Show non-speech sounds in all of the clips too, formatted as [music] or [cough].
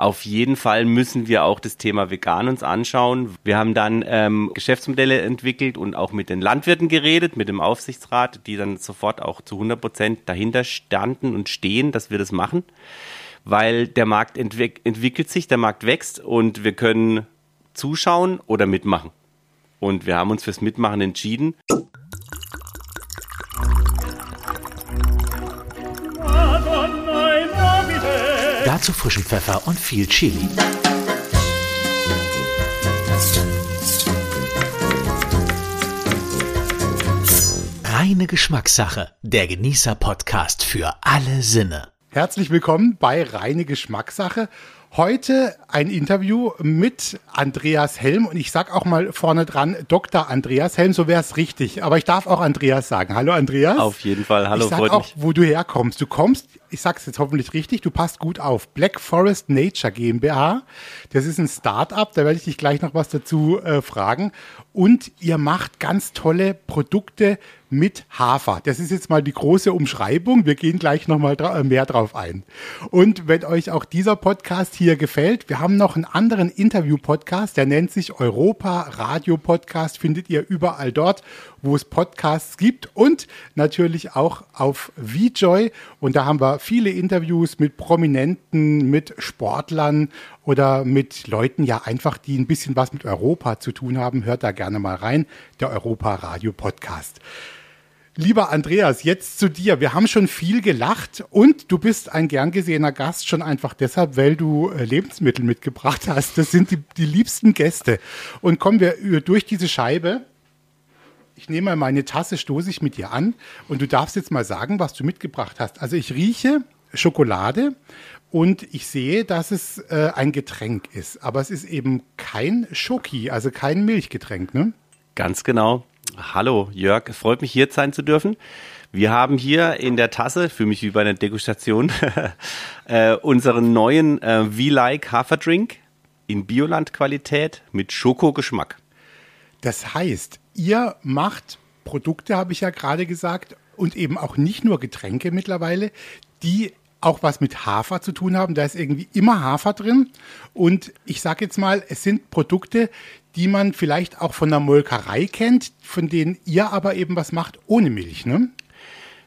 Auf jeden Fall müssen wir auch das Thema vegan uns anschauen. Wir haben dann ähm, Geschäftsmodelle entwickelt und auch mit den Landwirten geredet, mit dem Aufsichtsrat, die dann sofort auch zu 100 Prozent dahinter standen und stehen, dass wir das machen, weil der Markt entwick entwickelt sich, der Markt wächst und wir können zuschauen oder mitmachen. Und wir haben uns fürs Mitmachen entschieden. Dazu frischen Pfeffer und viel Chili. Reine Geschmackssache, der Genießer-Podcast für alle Sinne. Herzlich willkommen bei Reine Geschmackssache. Heute ein Interview mit Andreas Helm und ich sag auch mal vorne dran Dr. Andreas Helm, so wäre es richtig. Aber ich darf auch Andreas sagen. Hallo Andreas. Auf jeden Fall, hallo. Ich sag auch, mich. wo du herkommst. Du kommst, ich sag's jetzt hoffentlich richtig, du passt gut auf. Black Forest Nature GmbH. Das ist ein Start-up, da werde ich dich gleich noch was dazu äh, fragen. Und ihr macht ganz tolle Produkte mit Hafer. Das ist jetzt mal die große Umschreibung. Wir gehen gleich nochmal dra mehr drauf ein. Und wenn euch auch dieser Podcast hier gefällt, wir haben noch einen anderen Interview-Podcast, der nennt sich Europa Radio Podcast, findet ihr überall dort, wo es Podcasts gibt und natürlich auch auf VJoy. Und da haben wir viele Interviews mit Prominenten, mit Sportlern oder mit Leuten, ja einfach, die ein bisschen was mit Europa zu tun haben. Hört da gerne mal rein, der Europa Radio Podcast. Lieber Andreas, jetzt zu dir. Wir haben schon viel gelacht und du bist ein gern gesehener Gast schon einfach deshalb, weil du äh, Lebensmittel mitgebracht hast. Das sind die, die liebsten Gäste. Und kommen wir durch diese Scheibe. Ich nehme mal meine Tasse, stoße ich mit dir an und du darfst jetzt mal sagen, was du mitgebracht hast. Also ich rieche Schokolade und ich sehe, dass es äh, ein Getränk ist, aber es ist eben kein Schoki, also kein Milchgetränk, ne? Ganz genau. Hallo Jörg, es freut mich hier sein zu dürfen. Wir haben hier in der Tasse, für mich wie bei einer Degustation, [laughs] äh, unseren neuen äh, V-Like Haferdrink in Bioland-Qualität mit Schokogeschmack. Das heißt, ihr macht Produkte, habe ich ja gerade gesagt, und eben auch nicht nur Getränke mittlerweile, die auch was mit Hafer zu tun haben. Da ist irgendwie immer Hafer drin. Und ich sage jetzt mal, es sind Produkte, die man vielleicht auch von der Molkerei kennt, von denen ihr aber eben was macht ohne Milch, ne?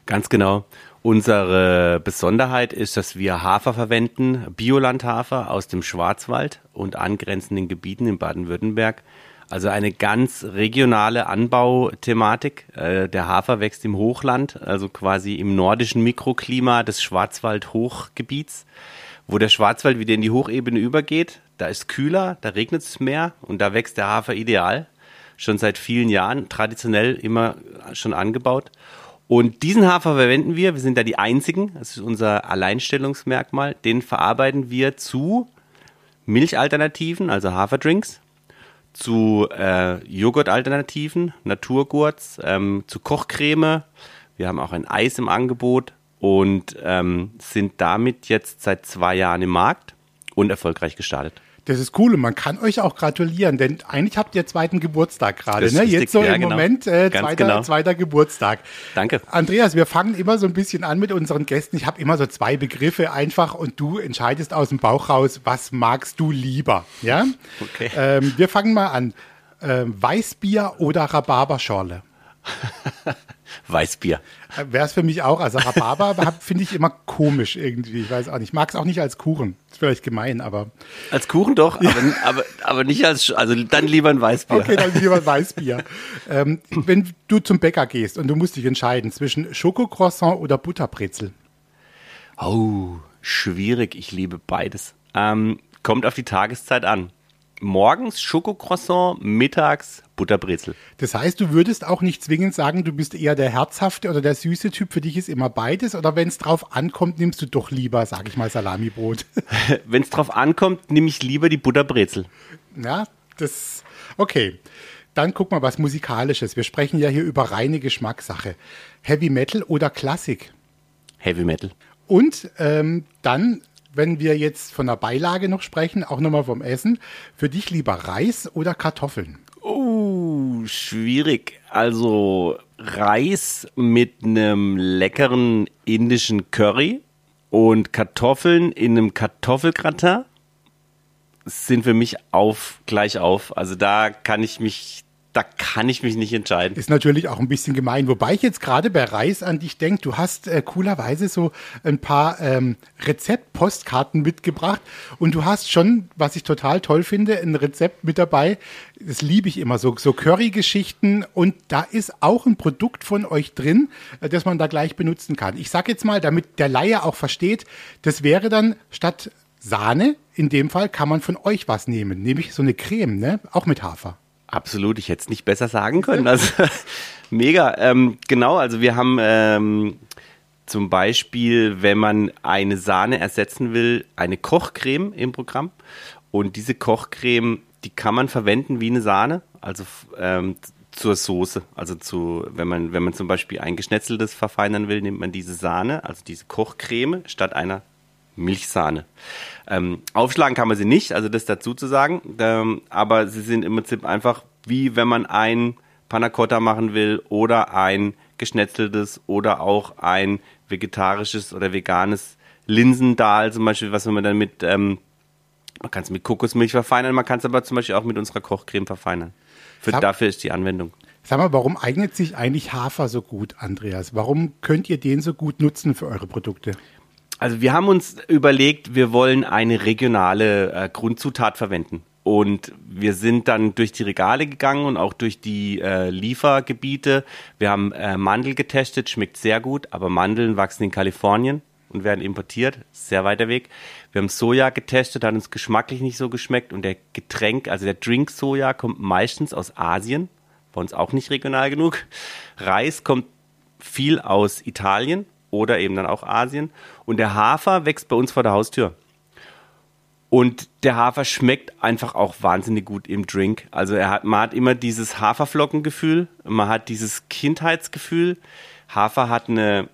Ganz genau. Unsere Besonderheit ist, dass wir Hafer verwenden, Biolandhafer aus dem Schwarzwald und angrenzenden Gebieten in Baden-Württemberg. Also eine ganz regionale Anbauthematik. Äh, der Hafer wächst im Hochland, also quasi im nordischen Mikroklima des Schwarzwald-Hochgebiets, wo der Schwarzwald wieder in die Hochebene übergeht. Da ist kühler, da regnet es mehr und da wächst der Hafer ideal. Schon seit vielen Jahren, traditionell immer schon angebaut. Und diesen Hafer verwenden wir, wir sind da die einzigen, das ist unser Alleinstellungsmerkmal, den verarbeiten wir zu Milchalternativen, also Haferdrinks, zu äh, Joghurtalternativen, Naturgurts, ähm, zu Kochcreme. Wir haben auch ein Eis im Angebot und ähm, sind damit jetzt seit zwei Jahren im Markt und erfolgreich gestartet. Das ist cool und man kann euch auch gratulieren, denn eigentlich habt ihr zweiten Geburtstag gerade. Ne? Jetzt so ja, im genau. Moment äh, zweiter, genau. zweiter Geburtstag. Danke. Andreas, wir fangen immer so ein bisschen an mit unseren Gästen. Ich habe immer so zwei Begriffe einfach und du entscheidest aus dem Bauch raus, was magst du lieber. Ja? Okay. Ähm, wir fangen mal an. Ähm, Weißbier oder Rhabarberschorle? [laughs] Weißbier. Wäre es für mich auch. Also Rhabarber [laughs] finde ich immer komisch irgendwie. Ich weiß auch nicht. Ich mag es auch nicht als Kuchen. Ist vielleicht gemein, aber. Als Kuchen doch, ja. aber, [laughs] aber, aber nicht als, also dann lieber ein Weißbier. Okay, dann lieber ein Weißbier. [laughs] ähm, wenn du zum Bäcker gehst und du musst dich entscheiden zwischen Schokocroissant oder Butterbrezel. Oh, schwierig. Ich liebe beides. Ähm, kommt auf die Tageszeit an morgens Schokocroissant, mittags Butterbrezel. Das heißt, du würdest auch nicht zwingend sagen, du bist eher der herzhafte oder der süße Typ. Für dich ist immer beides. Oder wenn es drauf ankommt, nimmst du doch lieber, sage ich mal, Salamibrot. [laughs] wenn es drauf ankommt, nehme ich lieber die Butterbrezel. Ja, das. Okay. Dann guck mal was Musikalisches. Wir sprechen ja hier über reine Geschmackssache. Heavy Metal oder Klassik? Heavy Metal. Und ähm, dann wenn wir jetzt von der Beilage noch sprechen, auch nochmal vom Essen, für dich lieber Reis oder Kartoffeln? Oh, schwierig. Also Reis mit einem leckeren indischen Curry und Kartoffeln in einem Kartoffelgratin sind für mich auf, gleich auf. Also da kann ich mich da kann ich mich nicht entscheiden. Ist natürlich auch ein bisschen gemein. Wobei ich jetzt gerade bei Reis an dich denke, du hast äh, coolerweise so ein paar ähm, Rezeptpostkarten mitgebracht und du hast schon, was ich total toll finde, ein Rezept mit dabei. Das liebe ich immer so, so Curry-Geschichten und da ist auch ein Produkt von euch drin, äh, das man da gleich benutzen kann. Ich sage jetzt mal, damit der Laie auch versteht, das wäre dann statt Sahne, in dem Fall kann man von euch was nehmen, nämlich so eine Creme, ne? auch mit Hafer. Absolut, ich hätte es nicht besser sagen können. Also [laughs] mega. Ähm, genau, also wir haben ähm, zum Beispiel, wenn man eine Sahne ersetzen will, eine Kochcreme im Programm. Und diese Kochcreme, die kann man verwenden wie eine Sahne, also ähm, zur Soße. Also zu, wenn man, wenn man zum Beispiel ein geschnetzeltes verfeinern will, nimmt man diese Sahne, also diese Kochcreme, statt einer Milchsahne. Ähm, aufschlagen kann man sie nicht, also das dazu zu sagen, ähm, aber sie sind im Prinzip einfach wie wenn man ein Panna Cotta machen will oder ein geschnetzeltes oder auch ein vegetarisches oder veganes Linsendahl zum Beispiel, was man dann mit, ähm, man kann es mit Kokosmilch verfeinern, man kann es aber zum Beispiel auch mit unserer Kochcreme verfeinern. Für, Sag, dafür ist die Anwendung. Sag mal, warum eignet sich eigentlich Hafer so gut, Andreas? Warum könnt ihr den so gut nutzen für eure Produkte? Also wir haben uns überlegt, wir wollen eine regionale äh, Grundzutat verwenden. Und wir sind dann durch die Regale gegangen und auch durch die äh, Liefergebiete. Wir haben äh, Mandel getestet, schmeckt sehr gut, aber Mandeln wachsen in Kalifornien und werden importiert, sehr weiter Weg. Wir haben Soja getestet, hat uns geschmacklich nicht so geschmeckt und der Getränk, also der Drink Soja kommt meistens aus Asien, bei uns auch nicht regional genug. Reis kommt viel aus Italien oder eben dann auch Asien und der Hafer wächst bei uns vor der Haustür. Und der Hafer schmeckt einfach auch wahnsinnig gut im Drink. Also er hat, man hat immer dieses Haferflockengefühl, man hat dieses Kindheitsgefühl. Hafer hat eine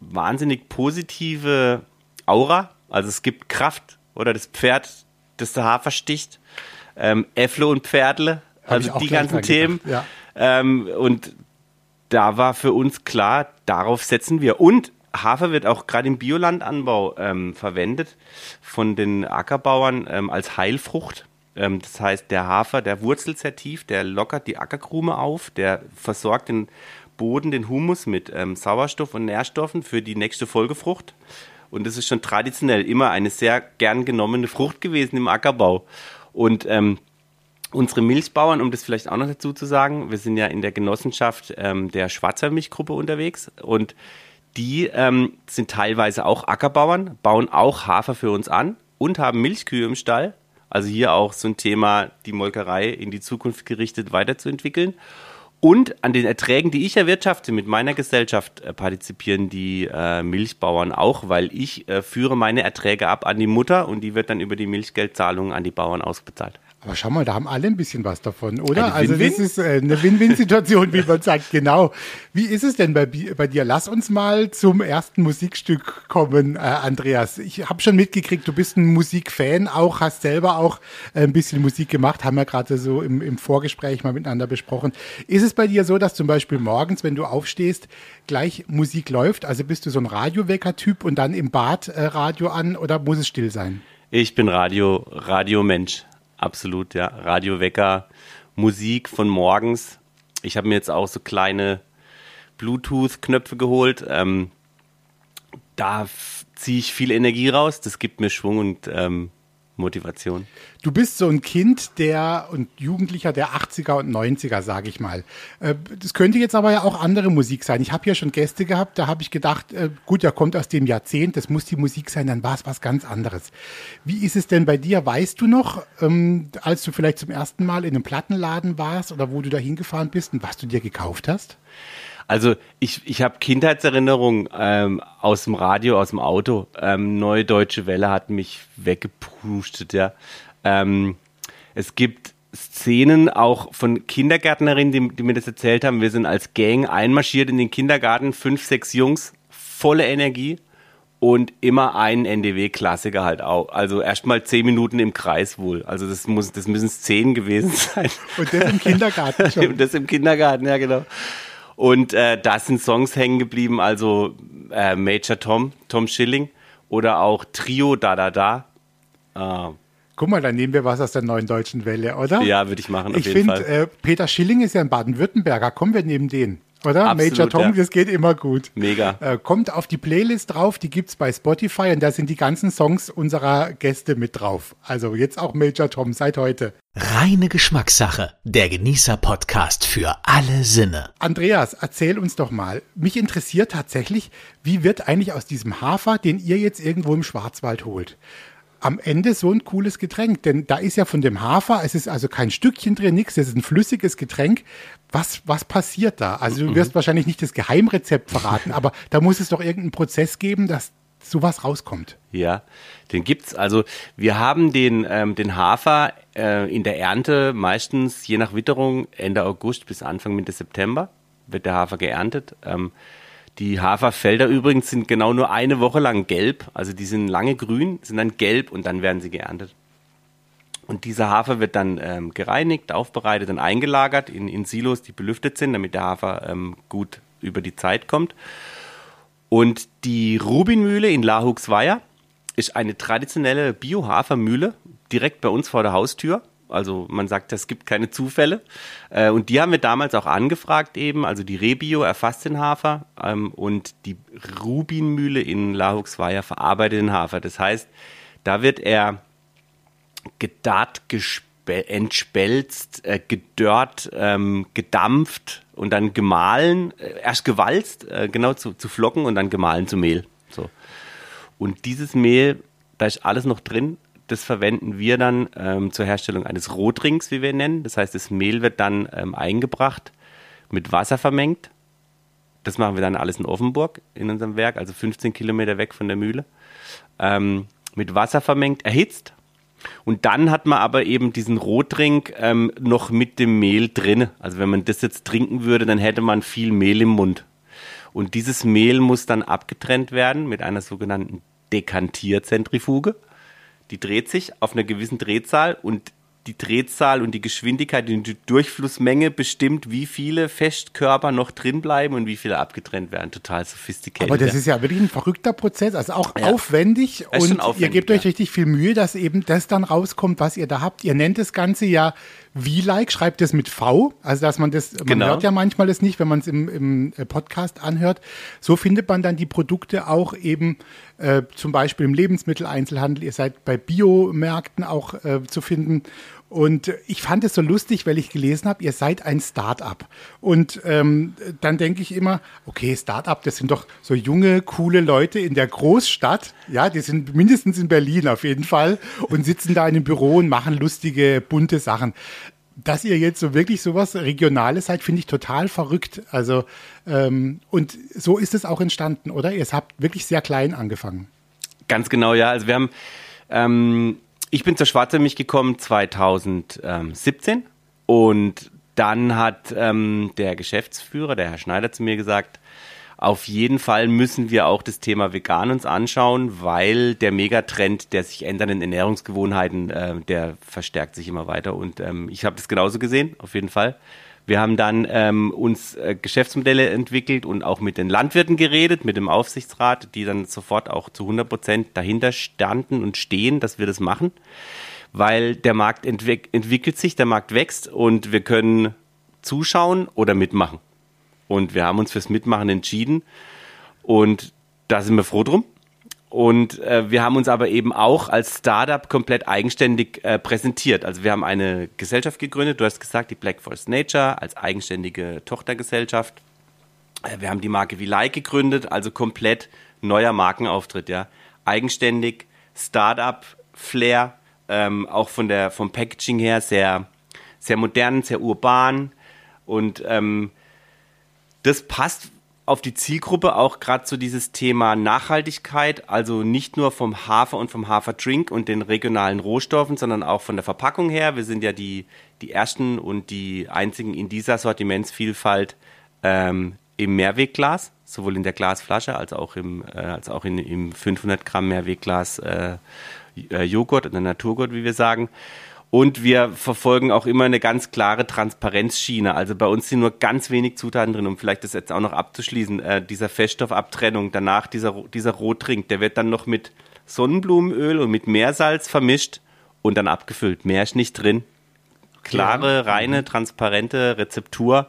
wahnsinnig positive Aura. Also es gibt Kraft oder das Pferd, das der Hafer sticht. Ähm, Äffle und Pferdle, also die ganzen Themen. Ja. Ähm, und da war für uns klar, darauf setzen wir. Und Hafer wird auch gerade im Biolandanbau ähm, verwendet von den Ackerbauern ähm, als Heilfrucht. Ähm, das heißt, der Hafer, der wurzelt sehr tief, der lockert die Ackerkrume auf, der versorgt den Boden, den Humus mit ähm, Sauerstoff und Nährstoffen für die nächste Folgefrucht. Und das ist schon traditionell immer eine sehr gern genommene Frucht gewesen im Ackerbau. Und ähm, unsere Milchbauern, um das vielleicht auch noch dazu zu sagen, wir sind ja in der Genossenschaft ähm, der Schwarzwaldmilchgruppe unterwegs und die ähm, sind teilweise auch Ackerbauern, bauen auch Hafer für uns an und haben Milchkühe im Stall. Also hier auch so ein Thema, die Molkerei in die Zukunft gerichtet weiterzuentwickeln. Und an den Erträgen, die ich erwirtschafte mit meiner Gesellschaft, äh, partizipieren die äh, Milchbauern auch, weil ich äh, führe meine Erträge ab an die Mutter und die wird dann über die Milchgeldzahlungen an die Bauern ausbezahlt. Aber schau mal, da haben alle ein bisschen was davon, oder? also das ist äh, eine Win-Win-Situation, wie man sagt, genau. Wie ist es denn bei, bei, dir? Lass uns mal zum ersten Musikstück kommen, äh, Andreas. Ich habe schon mitgekriegt, du bist ein Musikfan auch, hast selber auch äh, ein bisschen Musik gemacht, haben wir gerade so im, im Vorgespräch mal miteinander besprochen. Ist es bei dir so, dass zum Beispiel morgens, wenn du aufstehst, gleich Musik läuft? Also bist du so ein Radiowecker-Typ und dann im Bad äh, Radio an oder muss es still sein? Ich bin Radio, Radiomensch absolut, ja. Radiowecker, Musik von morgens. Ich habe mir jetzt auch so kleine Bluetooth-Knöpfe geholt. Ähm, da ziehe ich viel Energie raus. Das gibt mir Schwung und ähm, Motivation. Du bist so ein Kind der und Jugendlicher der 80er und 90er, sage ich mal. Äh, das könnte jetzt aber ja auch andere Musik sein. Ich habe ja schon Gäste gehabt, da habe ich gedacht, äh, gut, der kommt aus dem Jahrzehnt, das muss die Musik sein, dann war es was ganz anderes. Wie ist es denn bei dir? Weißt du noch, ähm, als du vielleicht zum ersten Mal in einem Plattenladen warst oder wo du da hingefahren bist und was du dir gekauft hast? Also ich, ich habe Kindheitserinnerungen ähm, aus dem Radio, aus dem Auto. Ähm, Neue Deutsche Welle hat mich weggepustet, ja. Ähm, es gibt Szenen auch von Kindergärtnerinnen, die, die, mir das erzählt haben. Wir sind als Gang einmarschiert in den Kindergarten, fünf, sechs Jungs, volle Energie und immer einen NDW-Klassiker halt auch. Also erstmal zehn Minuten im Kreis wohl. Also das muss, das müssen zehn gewesen [laughs] sein. Und das im Kindergarten schon. Und [laughs] das im Kindergarten, ja genau. Und äh, da sind Songs hängen geblieben, also äh, Major Tom, Tom Schilling oder auch Trio Da Da Da. Äh, Guck mal, dann nehmen wir was aus der neuen deutschen Welle, oder? Ja, würde ich machen, auf ich finde, äh, Peter Schilling ist ja ein Baden-Württemberger. Kommen wir neben den, oder? Absolut, Major Tom, ja. das geht immer gut. Mega. Äh, kommt auf die Playlist drauf, die gibt's bei Spotify und da sind die ganzen Songs unserer Gäste mit drauf. Also jetzt auch Major Tom seit heute. Reine Geschmackssache. Der Genießer-Podcast für alle Sinne. Andreas, erzähl uns doch mal. Mich interessiert tatsächlich, wie wird eigentlich aus diesem Hafer, den ihr jetzt irgendwo im Schwarzwald holt, am Ende so ein cooles Getränk? Denn da ist ja von dem Hafer, es ist also kein Stückchen drin, nichts, es ist ein flüssiges Getränk. Was, was passiert da? Also du wirst wahrscheinlich nicht das Geheimrezept verraten, aber da muss es doch irgendeinen Prozess geben, dass sowas rauskommt. Ja, den gibt's. Also wir haben den, ähm, den Hafer äh, in der Ernte meistens je nach Witterung Ende August bis Anfang Mitte September wird der Hafer geerntet. Ähm, die Haferfelder übrigens sind genau nur eine Woche lang gelb, also die sind lange grün, sind dann gelb und dann werden sie geerntet. Und dieser Hafer wird dann ähm, gereinigt, aufbereitet und eingelagert in, in Silos, die belüftet sind, damit der Hafer ähm, gut über die Zeit kommt. Und die Rubinmühle in Lahuxweier ist eine traditionelle Bio-Hafermühle direkt bei uns vor der Haustür. Also man sagt, es gibt keine Zufälle. Äh, Und die haben wir damals auch angefragt eben. Also die Rebio erfasst den Hafer ähm, und die Rubinmühle in Lahuxweier verarbeitet den Hafer. Das heißt, da wird er gedarrt, entspelzt, äh, gedörrt, ähm, gedampft und dann gemahlen, äh, erst gewalzt, äh, genau zu, zu Flocken und dann gemahlen zu Mehl. So. Und dieses Mehl, da ist alles noch drin, das verwenden wir dann ähm, zur Herstellung eines Rotrings, wie wir ihn nennen. Das heißt, das Mehl wird dann ähm, eingebracht, mit Wasser vermengt. Das machen wir dann alles in Offenburg in unserem Werk, also 15 Kilometer weg von der Mühle. Ähm, mit Wasser vermengt, erhitzt. Und dann hat man aber eben diesen Rotrink ähm, noch mit dem Mehl drin. Also wenn man das jetzt trinken würde, dann hätte man viel Mehl im Mund. Und dieses Mehl muss dann abgetrennt werden mit einer sogenannten Dekantierzentrifuge. Die dreht sich auf einer gewissen Drehzahl und die Drehzahl und die Geschwindigkeit und die Durchflussmenge bestimmt, wie viele Festkörper noch drin bleiben und wie viele abgetrennt werden. Total sophisticated. Aber das ist ja wirklich ein verrückter Prozess, also auch Ja. aufwendig und ihr aufwendig, gebt euch ja. richtig viel Mühe, dass eben das dann rauskommt, was ihr da habt. Ihr nennt das Ganze ja V-like, schreibt es mit V, also dass man das, man Genau. hört ja manchmal das nicht, wenn man es im, im äh, Podcast anhört. So findet man dann die Produkte auch eben äh, zum Beispiel im Lebensmitteleinzelhandel. Ihr seid bei Biomärkten auch äh, zu finden. Und ich fand es so lustig, weil ich gelesen habe, ihr seid ein Start-up. Und ähm, dann denke ich immer, okay, Start-up, das sind doch so junge, coole Leute in der Großstadt. Ja, die sind mindestens in Berlin auf jeden Fall und sitzen da in einem Büro und machen lustige, bunte Sachen. Dass ihr jetzt so wirklich sowas Regionales seid, finde ich total verrückt. Also, ähm, und so ist es auch entstanden, oder? Ihr habt wirklich sehr klein angefangen. Ganz genau, ja. Also wir haben, ähm, ich bin zur Schwarze Milch gekommen 2017 und dann hat ähm, der Geschäftsführer, der Herr Schneider, zu mir gesagt, auf jeden Fall müssen wir auch das Thema Vegan uns anschauen, weil der Megatrend der sich ändernden Ernährungsgewohnheiten, äh, der verstärkt sich immer weiter. Und ähm, ich habe das genauso gesehen, auf jeden Fall. Wir haben dann ähm, uns äh, Geschäftsmodelle entwickelt und auch mit den Landwirten geredet, mit dem Aufsichtsrat, die dann sofort auch zu 100 Prozent dahinter standen und stehen, dass wir das machen, weil der Markt entwick entwickelt sich, der Markt wächst und wir können zuschauen oder mitmachen. Und wir haben uns fürs Mitmachen entschieden und da sind wir froh drum. Und äh, wir haben uns aber eben auch als Startup komplett eigenständig äh, präsentiert. Also wir haben eine Gesellschaft gegründet, du hast gesagt, die Black Forest Nature als eigenständige Tochtergesellschaft. Äh, wir haben die Marke Vilay gegründet, also komplett neuer Markenauftritt, ja. Eigenständig, Startup, Flair, ähm, auch von der, vom Packaging her sehr, sehr modern, sehr urban und ähm, das passt auf die Zielgruppe auch gerade so dieses Thema Nachhaltigkeit, also nicht nur vom Hafer und vom Haferdrink und den regionalen Rohstoffen, sondern auch von der Verpackung her. Wir sind ja die, die ersten und die einzigen in dieser Sortimentsvielfalt ähm, im Mehrwegglas, sowohl in der Glasflasche als auch im, äh, als auch in, im 500 Gramm Mehrwegglas äh, äh, Joghurt oder Naturgurt, wie wir sagen. Und wir verfolgen auch immer eine ganz klare Transparenzschiene. Also bei uns sind nur ganz wenig Zutaten drin, um vielleicht das jetzt auch noch abzuschließen. Äh, dieser Feststoffabtrennung, danach dieser, dieser Rotrink, der wird dann noch mit Sonnenblumenöl und mit Meersalz vermischt und dann abgefüllt. Mehr ist nicht drin. Klare, Ja. reine, transparente Rezeptur.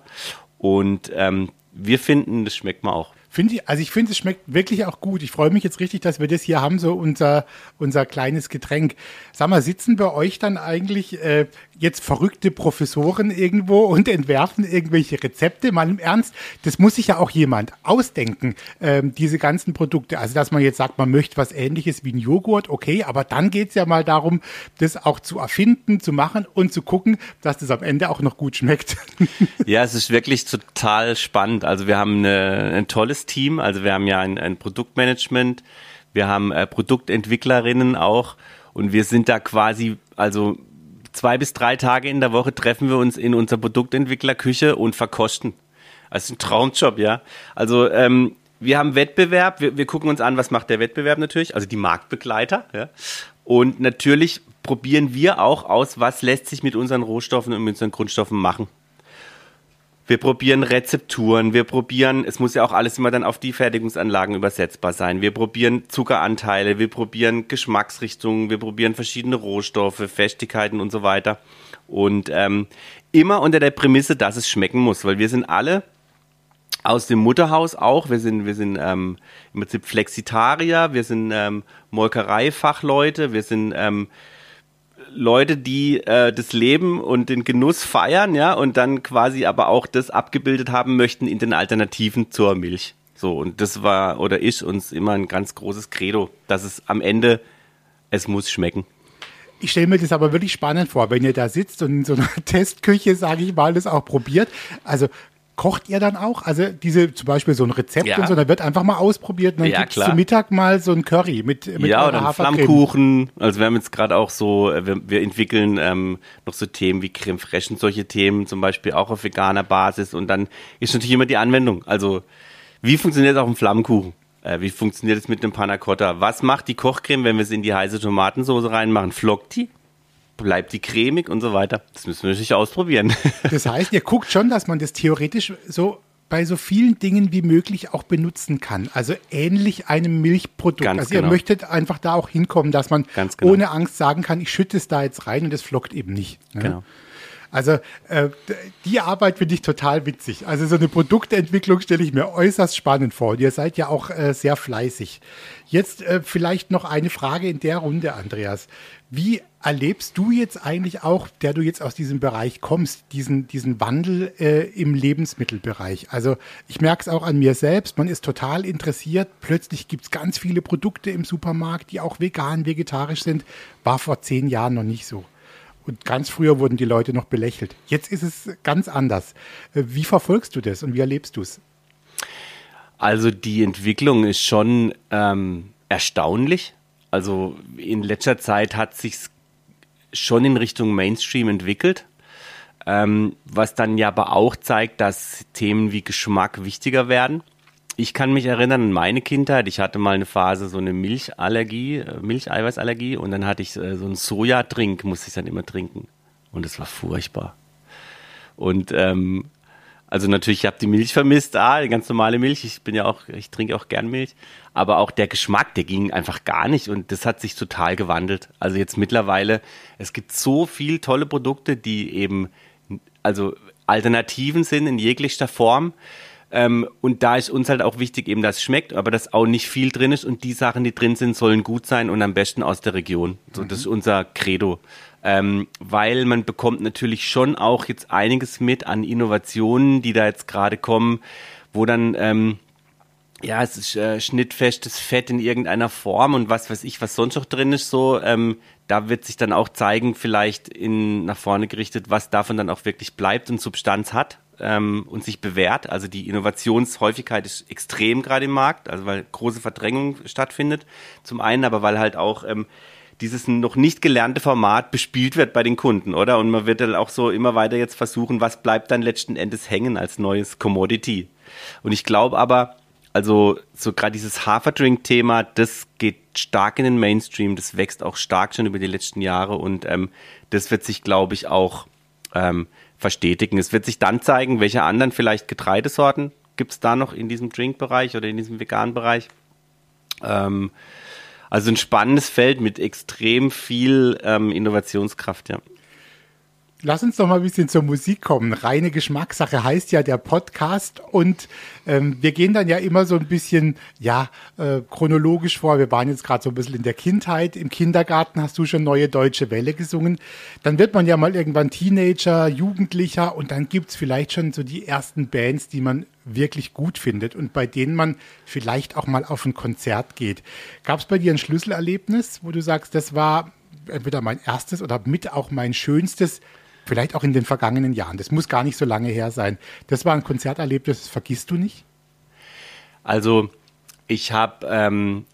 Und ähm, wir finden, das schmeckt man auch. Finde ich, also ich finde, es schmeckt wirklich auch gut. Ich freue mich jetzt richtig, dass wir das hier haben, so unser, unser kleines Getränk. Sag mal, sitzen bei euch dann eigentlich äh, jetzt verrückte Professoren irgendwo und entwerfen irgendwelche Rezepte? Mal im Ernst, das muss sich ja auch jemand ausdenken, ähm, diese ganzen Produkte. Also, dass man jetzt sagt, man möchte was ähnliches wie ein Joghurt, okay, aber dann geht's ja mal darum, das auch zu erfinden, zu machen und zu gucken, dass das am Ende auch noch gut schmeckt. [laughs] Ja, es ist wirklich total spannend. Also wir haben eine, ein tolles Team. Also wir haben ja ein, ein Produktmanagement, wir haben äh, Produktentwicklerinnen auch und wir sind da quasi, also zwei bis drei Tage in der Woche treffen wir uns in unserer Produktentwicklerküche und verkosten. Also ein Traumjob, ja. Also ähm, wir haben Wettbewerb, wir, wir gucken uns an, was macht der Wettbewerb natürlich, also die Marktbegleiter, ja. Und natürlich probieren wir auch aus, was lässt sich mit unseren Rohstoffen und mit unseren Grundstoffen machen. Wir probieren Rezepturen, wir probieren, es muss ja auch alles immer dann auf die Fertigungsanlagen übersetzbar sein. Wir probieren Zuckeranteile, wir probieren Geschmacksrichtungen, wir probieren verschiedene Rohstoffe, Festigkeiten und so weiter. Und ähm, immer unter der Prämisse, dass es schmecken muss, weil wir sind alle aus dem Mutterhaus auch. Wir sind, wir sind ähm, im Prinzip Flexitarier, wir sind ähm, Molkereifachleute, wir sind ähm, Leute, die äh, das Leben und den Genuss feiern, ja, und dann quasi aber auch das abgebildet haben möchten in den Alternativen zur Milch. So, und das war oder ist uns immer ein ganz großes Credo, dass es am Ende, es muss schmecken. Ich stelle mir das aber wirklich spannend vor, wenn ihr da sitzt und in so einer [laughs] Testküche, sage ich mal, das auch probiert. Also kocht ihr dann auch? Also diese zum Beispiel so ein Rezept Ja. und so, da wird einfach mal ausprobiert und dann Ja, gibt's klar. zu Mittag mal so ein Curry mit, mit ja, oder. Flammkuchen. Also wir haben jetzt gerade auch so, äh, wir, wir entwickeln ähm, noch so Themen wie Creme Fraiche und solche Themen, zum Beispiel auch auf veganer Basis. Und dann ist natürlich immer die Anwendung. Also wie funktioniert auch ein Flammkuchen? Äh, wie funktioniert es mit einem Panna Cotta? Was macht die Kochcreme, wenn wir es in die heiße Tomatensoße reinmachen? Flockt die? Bleibt die cremig und so weiter? Das müssen wir natürlich ausprobieren. [laughs] Das heißt, ihr guckt schon, dass man das theoretisch so bei so vielen Dingen wie möglich auch benutzen kann. Also ähnlich einem Milchprodukt. Ganz also ihr genau. möchtet einfach da auch hinkommen, dass man Ganz genau. ohne Angst sagen kann, ich schütte es da jetzt rein und es flockt eben nicht. ne? Genau. Also äh, die Arbeit finde ich total witzig. Also so eine Produktentwicklung stelle ich mir äußerst spannend vor. Und ihr seid ja auch äh, sehr fleißig. Jetzt äh, vielleicht noch eine Frage in der Runde, Andreas. Wie erlebst du jetzt eigentlich auch, der du jetzt aus diesem Bereich kommst, diesen, diesen Wandel äh, im Lebensmittelbereich? Also ich merke es auch an mir selbst, man ist total interessiert. Plötzlich gibt es ganz viele Produkte im Supermarkt, die auch vegan, vegetarisch sind. War vor zehn Jahren noch nicht so. Und ganz früher wurden die Leute noch belächelt. Jetzt ist es ganz anders. Äh, Wie verfolgst du das und wie erlebst du es? Also die Entwicklung ist schon ähm, erstaunlich. Also in letzter Zeit hat sich schon in Richtung Mainstream entwickelt, ähm, was dann ja aber auch zeigt, dass Themen wie Geschmack wichtiger werden. Ich kann mich erinnern an meine Kindheit. Ich hatte mal eine Phase, so eine Milchallergie, äh, Milcheiweißallergie und dann hatte ich äh, so einen Sojadrink, musste ich dann immer trinken. Und es war furchtbar. Und ähm, also natürlich, ich habe die Milch vermisst, ah, die ganz normale Milch. Ich bin ja auch, ich trinke auch gern Milch. Aber auch der Geschmack, der ging einfach gar nicht und das hat sich total gewandelt. Also jetzt mittlerweile, es gibt so viel tolle Produkte, die eben, also Alternativen sind in jeglicher Form. Ähm, und da ist uns halt auch wichtig, eben, dass es schmeckt, aber dass auch nicht viel drin ist und die Sachen, die drin sind, sollen gut sein und am besten aus der Region. So, das ist unser Credo. Ähm, weil man bekommt natürlich schon auch jetzt einiges mit an Innovationen, die da jetzt gerade kommen, wo dann, ähm, ja, es ist äh, schnittfestes Fett in irgendeiner Form und was weiß ich, was sonst noch drin ist, so, ähm, da wird sich dann auch zeigen, vielleicht in nach vorne gerichtet, was davon dann auch wirklich bleibt und Substanz hat ähm, und sich bewährt. Also die Innovationshäufigkeit ist extrem gerade im Markt, also weil große Verdrängung stattfindet. Zum einen, aber weil halt auch ähm, dieses noch nicht gelernte Format bespielt wird bei den Kunden, oder? Und man wird dann auch so immer weiter jetzt versuchen, was bleibt dann letzten Endes hängen als neues Commodity. Und ich glaube aber, also so gerade dieses Haferdrink-Thema, das geht stark in den Mainstream, das wächst auch stark schon über die letzten Jahre und ähm, das wird sich, glaube ich, auch ähm, verstetigen. Es wird sich dann zeigen, welche anderen vielleicht Getreidesorten gibt es da noch in diesem Drink-Bereich oder in diesem veganen Bereich. Ähm, Also ein spannendes Feld mit extrem viel ähm, Innovationskraft, ja. Lass uns doch mal ein bisschen zur Musik kommen. Reine Geschmackssache heißt ja der Podcast und ähm, wir gehen dann ja immer so ein bisschen, ja, äh, chronologisch vor. Wir waren jetzt gerade so ein bisschen in der Kindheit. Im Kindergarten hast du schon neue deutsche Welle gesungen. Dann wird man ja mal irgendwann Teenager, Jugendlicher und dann gibt's vielleicht schon so die ersten Bands, die man wirklich gut findet und bei denen man vielleicht auch mal auf ein Konzert geht. Gab's bei dir ein Schlüsselerlebnis, wo du sagst, das war entweder mein erstes oder mit auch mein schönstes Vielleicht auch in den vergangenen Jahren. Das muss gar nicht so lange her sein. Das war ein Konzerterlebnis, das vergisst du nicht? Also ich habe ähm,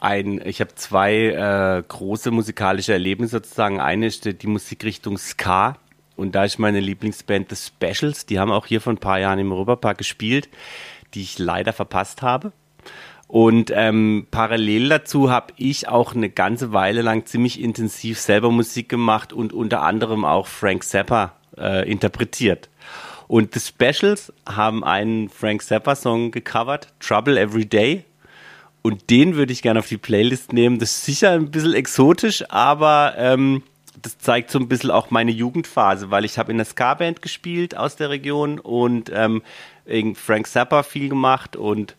ein, zwei äh, große musikalische Erlebnisse sozusagen. Eine ist die, die Musikrichtung Ska und da ist meine Lieblingsband The Specials. Die haben auch hier vor ein paar Jahren im Europapark gespielt, die ich leider verpasst habe. Und ähm, parallel dazu habe ich auch eine ganze Weile lang ziemlich intensiv selber Musik gemacht und unter anderem auch Frank Zappa äh, interpretiert. Und The Specials haben einen Frank Zappa-Song gecovert, Trouble Every Day. Und den würde ich gerne auf die Playlist nehmen. Das ist sicher ein bisschen exotisch, aber ähm, das zeigt so ein bisschen auch meine Jugendphase, weil ich habe in der Ska-Band gespielt aus der Region und ähm, Frank Zappa viel gemacht und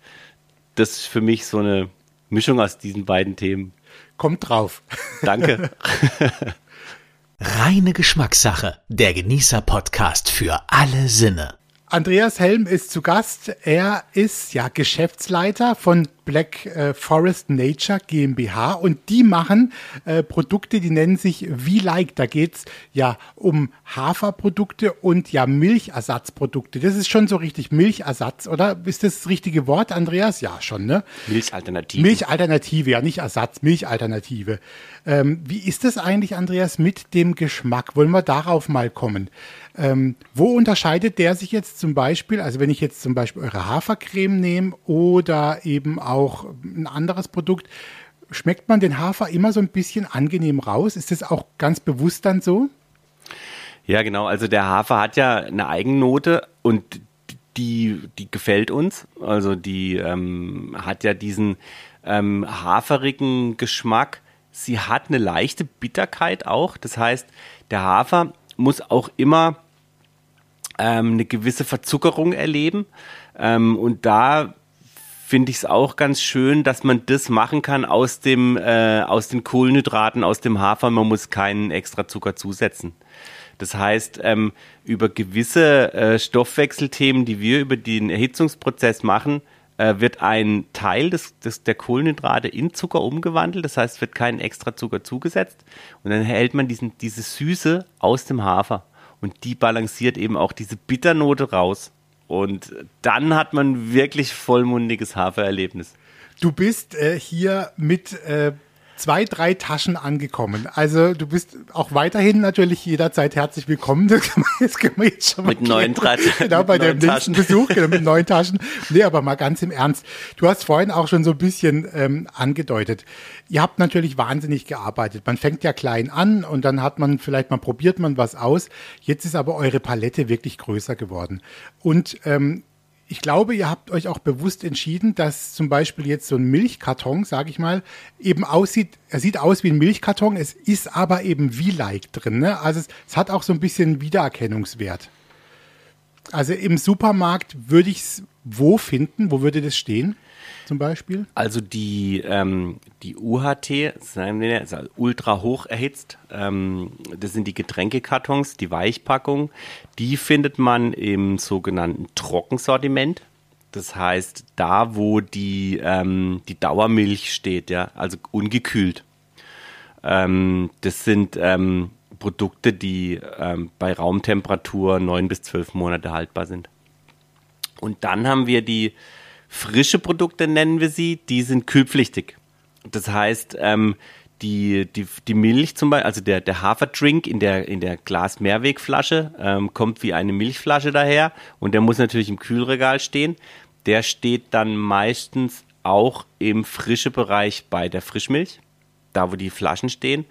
das ist für mich so eine Mischung aus diesen beiden Themen. Kommt drauf. Danke. [laughs] Reine Geschmackssache. Der Genießer-Podcast für alle Sinne. Andreas Helm ist zu Gast. Er ist ja Geschäftsleiter von Black äh, Forest Nature GmbH und die machen äh, Produkte, die nennen sich V-Like. Da geht's ja um Haferprodukte und ja Milchersatzprodukte. Das ist schon so richtig Milchersatz, oder? Ist das das richtige Wort, Andreas? Ja, schon, ne? Milchalternative. Milchalternative, ja, nicht Ersatz, Milchalternative. Ähm, wie ist das eigentlich, Andreas, mit dem Geschmack? Wollen wir darauf mal kommen? Ähm, wo unterscheidet der sich jetzt zum Beispiel, also wenn ich jetzt zum Beispiel eure Hafercreme nehme oder eben auch ein anderes Produkt, schmeckt man den Hafer immer so ein bisschen angenehm raus? Ist das auch ganz bewusst dann so? Ja, genau. Also der Hafer hat ja eine Eigennote und die, die gefällt uns. Also die ähm, hat ja diesen ähm, haferigen Geschmack. Sie hat eine leichte Bitterkeit auch. Das heißt, der Hafer muss auch immer ähm, eine gewisse Verzuckerung erleben. Ähm, und da finde ich es auch ganz schön, dass man das machen kann aus dem äh, aus den Kohlenhydraten, aus dem Hafer. Man muss keinen extra Zucker zusetzen. Das heißt, ähm, über gewisse äh, Stoffwechselthemen, die wir über den Erhitzungsprozess machen, äh, wird ein Teil des, des, der Kohlenhydrate in Zucker umgewandelt. Das heißt, wird kein extra Zucker zugesetzt. Und dann erhält man diesen, diese Süße aus dem Hafer und die balanciert eben auch diese Bitternote raus. Und dann hat man wirklich vollmundiges Hafererlebnis. Du bist äh, hier mit äh, zwei, drei Taschen angekommen. Also du bist auch weiterhin natürlich jederzeit herzlich willkommen. Das kann man, das kann man jetzt schon mal Mit neuen Taschen. [laughs] Genau, bei dem nächsten Besuch, genau, mit neuen [laughs] Taschen. Nee, aber mal ganz im Ernst. Du hast vorhin auch schon so ein bisschen ähm, angedeutet. Ihr habt natürlich wahnsinnig gearbeitet. Man fängt ja klein an und dann hat man, vielleicht mal probiert man was aus. Jetzt ist aber eure Palette wirklich größer geworden. Und ähm, ich glaube, ihr habt euch auch bewusst entschieden, dass zum Beispiel jetzt so ein Milchkarton, sage ich mal, eben aussieht, er sieht aus wie ein Milchkarton, es ist aber eben wie like drin. Ne? Also es, es hat auch so ein bisschen Wiedererkennungswert. Also im Supermarkt würde ich es wo finden? Wo würde das stehen? Zum Beispiel? Also die, ähm, die UHT, ist ultra hoch erhitzt. Ähm, das sind die Getränkekartons, die Weichpackung. Die findet man im sogenannten Trockensortiment. Das heißt, da, wo die, ähm, die Dauermilch steht, ja, also ungekühlt. Ähm, das sind ähm, Produkte, die ähm, bei Raumtemperatur neun bis zwölf Monate haltbar sind. Und dann haben wir die frische Produkte, nennen wir sie, die sind kühlpflichtig. Das heißt, ähm, die, die, die Milch zum Beispiel, also der, der Haferdrink in der, in der Glas-Mehrwegflasche ähm, kommt wie eine Milchflasche daher und der muss natürlich im Kühlregal stehen. Der steht dann meistens auch im frische Bereich bei der Frischmilch, da wo die Flaschen stehen.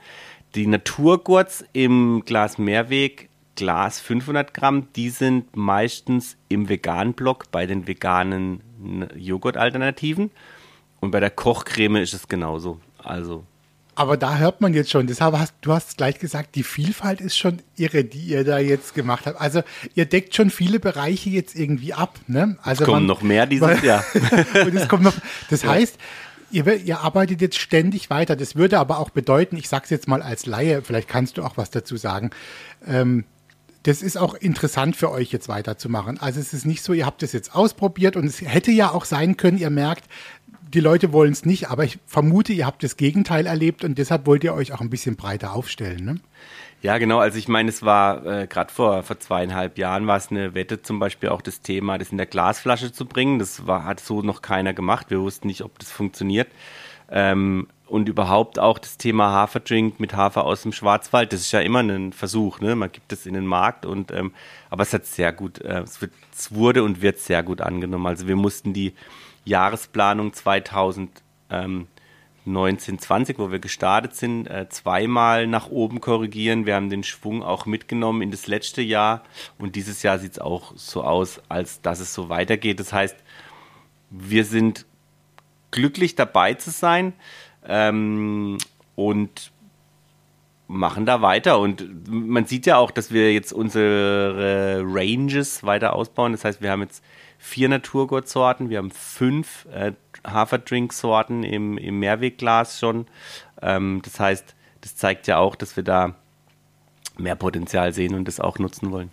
Die Naturgurts im Glas Mehrweg Glas 500 Gramm, die sind meistens im veganen Block bei den veganen Joghurt-Alternativen. Und bei der Kochcreme ist es genauso. Also Aber da hört man jetzt schon, deshalb hast du hast gleich gesagt, die Vielfalt ist schon irre, die ihr da jetzt gemacht habt. Also ihr deckt schon viele Bereiche jetzt irgendwie ab. Ne? Also kommen man- noch mehr dieses [laughs] Jahr. und es kommt noch. Das [laughs] heißt, ihr, ihr arbeitet jetzt ständig weiter. Das würde aber auch bedeuten, ich sage es jetzt mal als Laie, vielleicht kannst du auch was dazu sagen. Ähm, das ist auch interessant für euch jetzt weiterzumachen. Also es ist nicht so, ihr habt es jetzt ausprobiert und es hätte ja auch sein können, ihr merkt, die Leute wollen es nicht, aber ich vermute, ihr habt das Gegenteil erlebt und deshalb wollt ihr euch auch ein bisschen breiter aufstellen. Ne? Ja, genau. Also ich meine, es war äh, gerade vor, vor zweieinhalb Jahren war es eine Wette zum Beispiel auch das Thema, das in der Glasflasche zu bringen. Das war, hat so noch keiner gemacht. Wir wussten nicht, ob das funktioniert. Ähm, und überhaupt auch das Thema Haferdrink mit Hafer aus dem Schwarzwald. Das ist ja immer ein Versuch. Ne? Man gibt es in den Markt und ähm, aber es hat sehr gut, äh, es, wird, es wurde und wird sehr gut angenommen. Also wir mussten die Jahresplanung 2000 ähm, 1920, wo wir gestartet sind, äh, zweimal nach oben korrigieren. Wir haben den Schwung auch mitgenommen in das letzte Jahr und dieses Jahr sieht es auch so aus, als dass es so weitergeht. Das heißt, wir sind glücklich dabei zu sein ähm, und machen da weiter. Und man sieht ja auch, dass wir jetzt unsere Ranges weiter ausbauen. Das heißt, wir haben jetzt vier Naturgurtsorten, wir haben fünf äh, Haferdrinksorten im, im Mehrwegglas schon. Ähm, das heißt, das zeigt ja auch, dass wir da mehr Potenzial sehen und das auch nutzen wollen.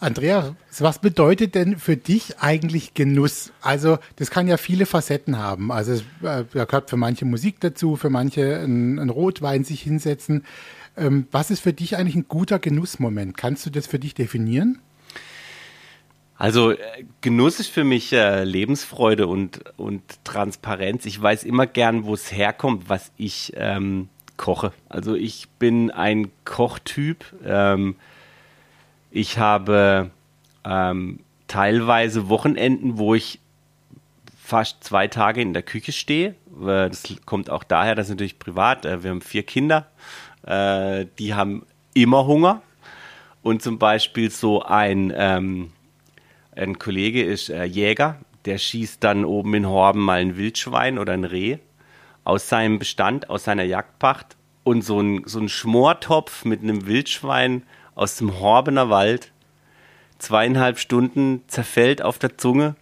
Andrea, was bedeutet denn für dich eigentlich Genuss? Also, das kann ja viele Facetten haben. Also, äh, da gehört für manche Musik dazu, für manche ein, ein Rotwein sich hinsetzen. Ähm, was ist für dich eigentlich ein guter Genussmoment? Kannst du das für dich definieren? Also äh, Genuss ist für mich äh, Lebensfreude und, und Transparenz. Ich weiß immer gern, wo es herkommt, was ich ähm, koche. Also ich bin ein Kochtyp. Ähm, ich habe ähm, teilweise Wochenenden, wo ich fast zwei Tage in der Küche stehe. Äh, Das kommt auch daher, dass natürlich privat, äh, wir haben vier Kinder, äh, die haben immer Hunger. Und zum Beispiel so ein, ähm, ein Kollege ist äh, Jäger, der schießt dann oben in Horben mal ein Wildschwein oder ein Reh aus seinem Bestand, aus seiner Jagdpacht. Und so ein, so ein Schmortopf mit einem Wildschwein aus dem Horbener Wald, zweieinhalb Stunden zerfällt auf der Zunge.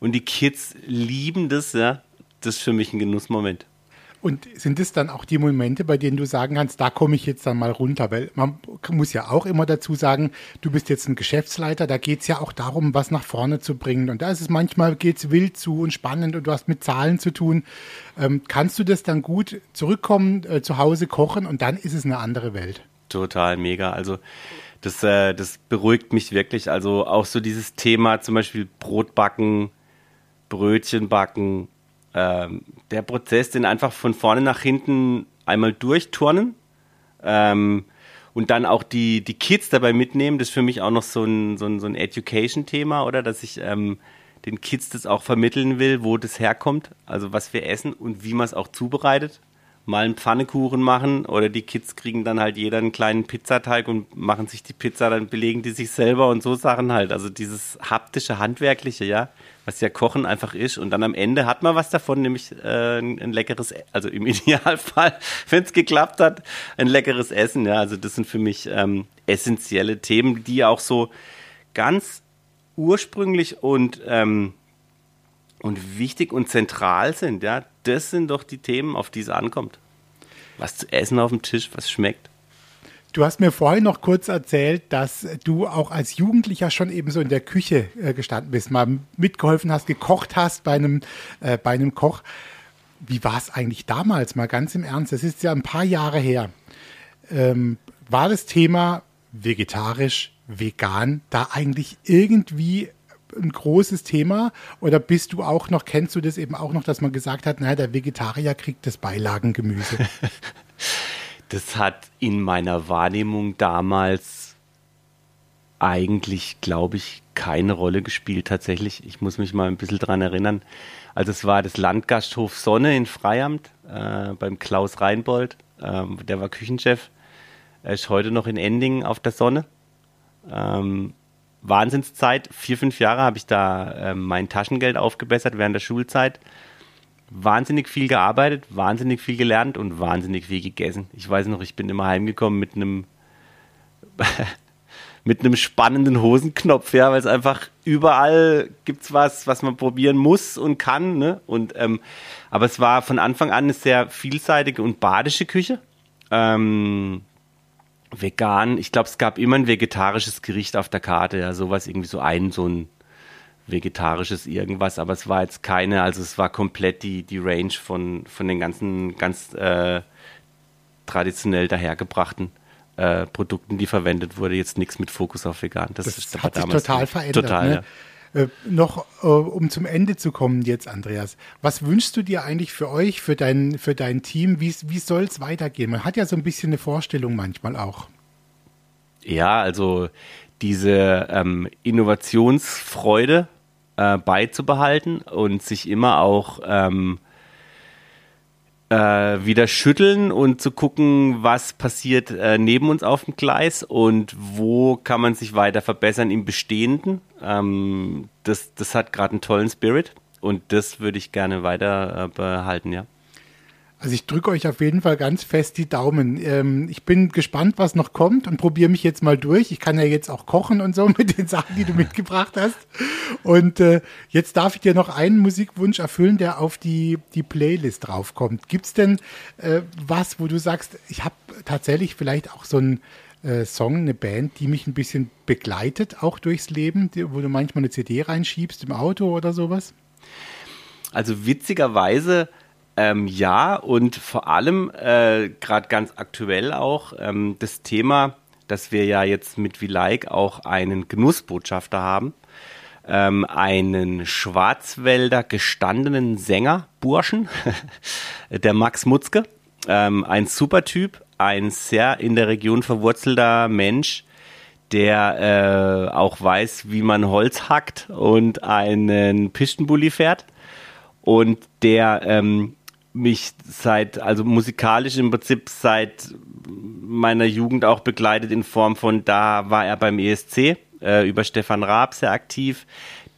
Und die Kids lieben das, ja. Das ist für mich ein Genussmoment. Und sind es dann auch die Momente, bei denen du sagen kannst, da komme ich jetzt dann mal runter? Weil man muss ja auch immer dazu sagen, du bist jetzt ein Geschäftsleiter, da geht es ja auch darum, was nach vorne zu bringen. Und da ist es manchmal geht's wild zu und spannend und du hast mit Zahlen zu tun. Ähm, kannst du das dann gut zurückkommen, äh, zu Hause kochen und dann ist es eine andere Welt? Total mega. Also das, äh, das beruhigt mich wirklich. Also auch so dieses Thema zum Beispiel Brot backen, Brötchen backen, ähm, der Prozess, den einfach von vorne nach hinten einmal durchturnen ähm, und dann auch die, die Kids dabei mitnehmen, das ist für mich auch noch so ein, so ein, so ein Education-Thema, oder? Dass ich ähm, den Kids das auch vermitteln will, wo das herkommt, also was wir essen und wie man es auch zubereitet. Mal einen Pfannekuchen machen oder die Kids kriegen dann halt jeder einen kleinen Pizzateig und machen sich die Pizza, dann belegen die sich selber und so Sachen halt. Also dieses haptische, handwerkliche, ja, was ja Kochen einfach ist. Und dann am Ende hat man was davon, nämlich äh, ein, leckeres, also im [laughs] Idealfall, wenn es geklappt hat, ein leckeres Essen. Ja, also das sind für mich ähm, essentielle Themen, die auch so ganz ursprünglich und ähm, und wichtig und zentral sind, ja, das sind doch die Themen, auf die es ankommt. Was zu essen auf dem Tisch, was schmeckt. Du hast mir vorhin noch kurz erzählt, dass du auch als Jugendlicher schon eben so in der Küche äh, gestanden bist, mal mitgeholfen hast, gekocht hast bei einem, äh, bei einem Koch. Wie war es eigentlich damals, mal ganz im Ernst? Das ist ja ein paar Jahre her. Ähm, war das Thema vegetarisch, vegan da eigentlich irgendwie ein großes Thema? Oder bist du auch noch, kennst du das eben auch noch, dass man gesagt hat, naja, der Vegetarier kriegt das Beilagengemüse? [laughs] Das hat in meiner Wahrnehmung damals eigentlich, glaube ich, keine Rolle gespielt tatsächlich. Ich muss mich mal ein bisschen dran erinnern. Also es war das Landgasthof Sonne in Freiamt äh, beim Klaus Reinbold. Ähm, der war Küchenchef. Er ist heute noch in Endingen auf der Sonne. Ähm, Wahnsinnszeit. Vier, fünf Jahre habe ich da ähm, mein Taschengeld aufgebessert während der Schulzeit. wahnsinnig viel gearbeitet, wahnsinnig viel gelernt und wahnsinnig viel gegessen. Ich weiß noch, ich bin immer heimgekommen mit einem [laughs] mit einem spannenden Hosenknopf, ja, weil es einfach überall gibt's was, was man probieren muss und kann, ne? Und ähm, aber es war von Anfang an eine sehr vielseitige und badische Küche. Ähm, vegan, ich glaube, es gab immer ein vegetarisches Gericht auf der Karte, ja, sowas irgendwie so ein so ein vegetarisches irgendwas, aber es war jetzt keine, also es war komplett die, die Range von, von den ganzen ganz äh, traditionell dahergebrachten äh, Produkten, die verwendet wurde, jetzt nichts mit Fokus auf vegan. Das, das hat sich total verändert. Total, ne? ja. Äh, noch äh, um zum Ende zu kommen jetzt, Andreas. Was wünschst du dir eigentlich für euch, für dein, für dein Team? Wie, wie soll es weitergehen? Man hat ja so ein bisschen eine Vorstellung manchmal auch. Ja, also diese ähm, Innovationsfreude äh, beizubehalten und sich immer auch ähm, äh, wieder schütteln und zu gucken, was passiert äh, neben uns auf dem Gleis und wo kann man sich weiter verbessern im Bestehenden. Ähm, das, das hat gerade einen tollen Spirit und das würde ich gerne weiter äh, behalten, ja. Also ich drücke euch auf jeden Fall ganz fest die Daumen. Ähm, ich bin gespannt, was noch kommt und probiere mich jetzt mal durch. Ich kann ja jetzt auch kochen und so [laughs] mit den Sachen, die du mitgebracht hast. Und äh, jetzt darf ich dir noch einen Musikwunsch erfüllen, der auf die, die Playlist draufkommt. Gibt es denn äh, was, wo du sagst, ich habe tatsächlich vielleicht auch so einen äh, Song, eine Band, die mich ein bisschen begleitet, auch durchs Leben, wo du manchmal eine CD reinschiebst im Auto oder sowas? Also witzigerweise ähm, ja, und vor allem äh, gerade ganz aktuell auch ähm, das Thema, dass wir ja jetzt mit Like auch einen Genussbotschafter haben, ähm, einen Schwarzwälder gestandenen Sänger, Burschen, [laughs] der Max Mutzke, ähm, ein super Typ, ein sehr in der Region verwurzelter Mensch, der äh, auch weiß, wie man Holz hackt und einen Pistenbully fährt. Und der ähm, mich seit, also musikalisch im Prinzip seit meiner Jugend auch begleitet in Form von, da war er beim ESC, äh, über Stefan Raab sehr aktiv,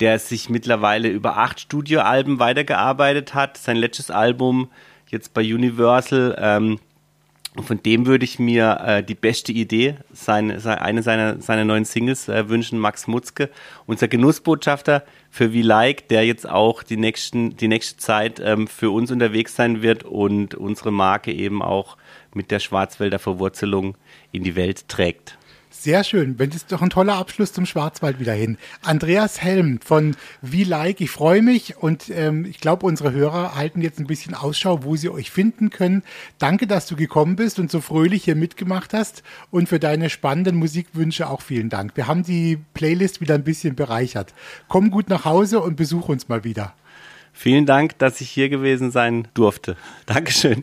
der sich mittlerweile über acht Studioalben weitergearbeitet hat. Sein letztes Album jetzt bei Universal, ähm, von dem würde ich mir äh, die beste Idee, seine, seine, eine seiner, seiner neuen Singles äh, wünschen, Max Mutzke, unser Genussbotschafter für We Like, der jetzt auch die, nächsten, die nächste Zeit ähm, für uns unterwegs sein wird und unsere Marke eben auch mit der Schwarzwälder Verwurzelung in die Welt trägt. Sehr schön. Wenn das ist doch ein toller Abschluss zum Schwarzwald wieder hin. Andreas Helm von Wie Like, ich freue mich und ähm, ich glaube, unsere Hörer halten jetzt ein bisschen Ausschau, wo sie euch finden können. Danke, dass du gekommen bist und so fröhlich hier mitgemacht hast und für deine spannenden Musikwünsche auch vielen Dank. Wir haben die Playlist wieder ein bisschen bereichert. Komm gut nach Hause und besuch uns mal wieder. Vielen Dank, dass ich hier gewesen sein durfte. Dankeschön.